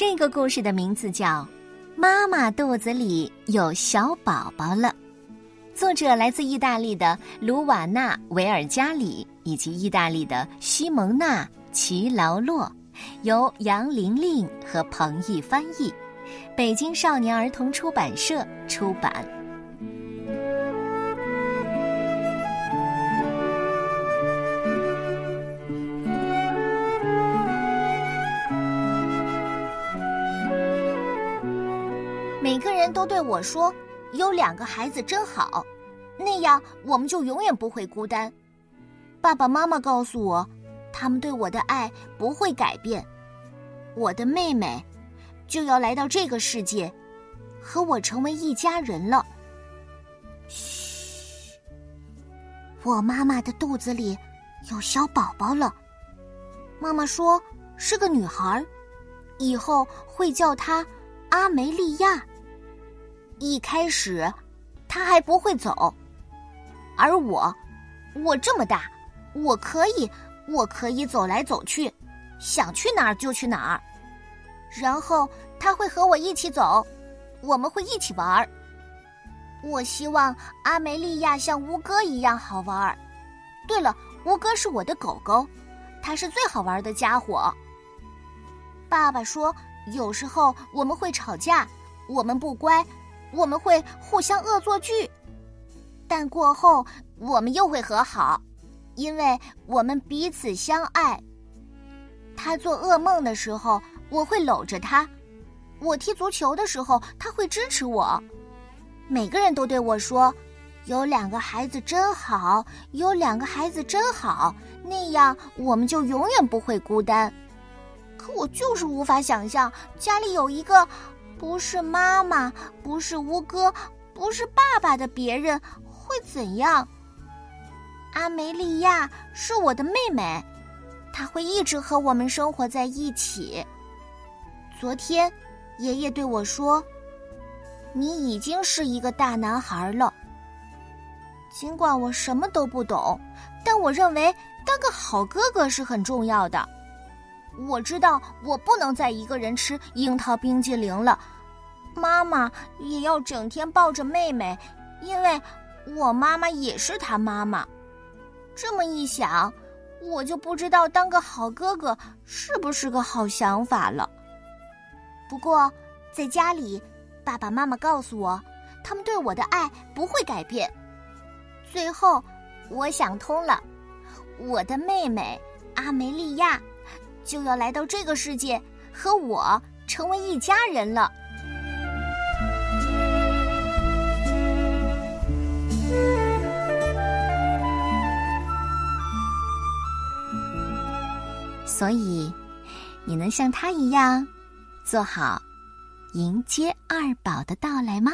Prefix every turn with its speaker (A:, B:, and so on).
A: 这个故事的名字叫《妈妈肚子里有小宝宝了》，作者来自意大利的卢瓦纳·维尔加里以及意大利的西蒙娜·齐劳洛，由杨玲玲和彭毅翻译，北京少年儿童出版社出版。
B: 每个人都对我说：“有两个孩子真好，那样我们就永远不会孤单。”爸爸妈妈告诉我，他们对我的爱不会改变。我的妹妹就要来到这个世界，和我成为一家人了。嘘，我妈妈的肚子里有小宝宝了。妈妈说是个女孩，以后会叫她阿梅利亚。一开始，他还不会走，而我，我这么大，我可以，我可以走来走去，想去哪儿就去哪儿。然后他会和我一起走，我们会一起玩儿。我希望阿梅利亚像乌哥一样好玩儿。对了，乌哥是我的狗狗，它是最好玩的家伙。爸爸说，有时候我们会吵架，我们不乖。我们会互相恶作剧，但过后我们又会和好，因为我们彼此相爱。他做噩梦的时候，我会搂着他；我踢足球的时候，他会支持我。每个人都对我说：“有两个孩子真好，有两个孩子真好，那样我们就永远不会孤单。”可我就是无法想象家里有一个。不是妈妈，不是乌哥，不是爸爸的别人会怎样？阿梅利亚是我的妹妹，她会一直和我们生活在一起。昨天，爷爷对我说：“你已经是一个大男孩了。”尽管我什么都不懂，但我认为当个好哥哥是很重要的。我知道我不能再一个人吃樱桃冰激凌了，妈妈也要整天抱着妹妹，因为我妈妈也是她妈妈。这么一想，我就不知道当个好哥哥是不是个好想法了。不过在家里，爸爸妈妈告诉我，他们对我的爱不会改变。最后，我想通了，我的妹妹阿梅利亚。就要来到这个世界，和我成为一家人了。
A: 所以，你能像他一样，做好迎接二宝的到来吗？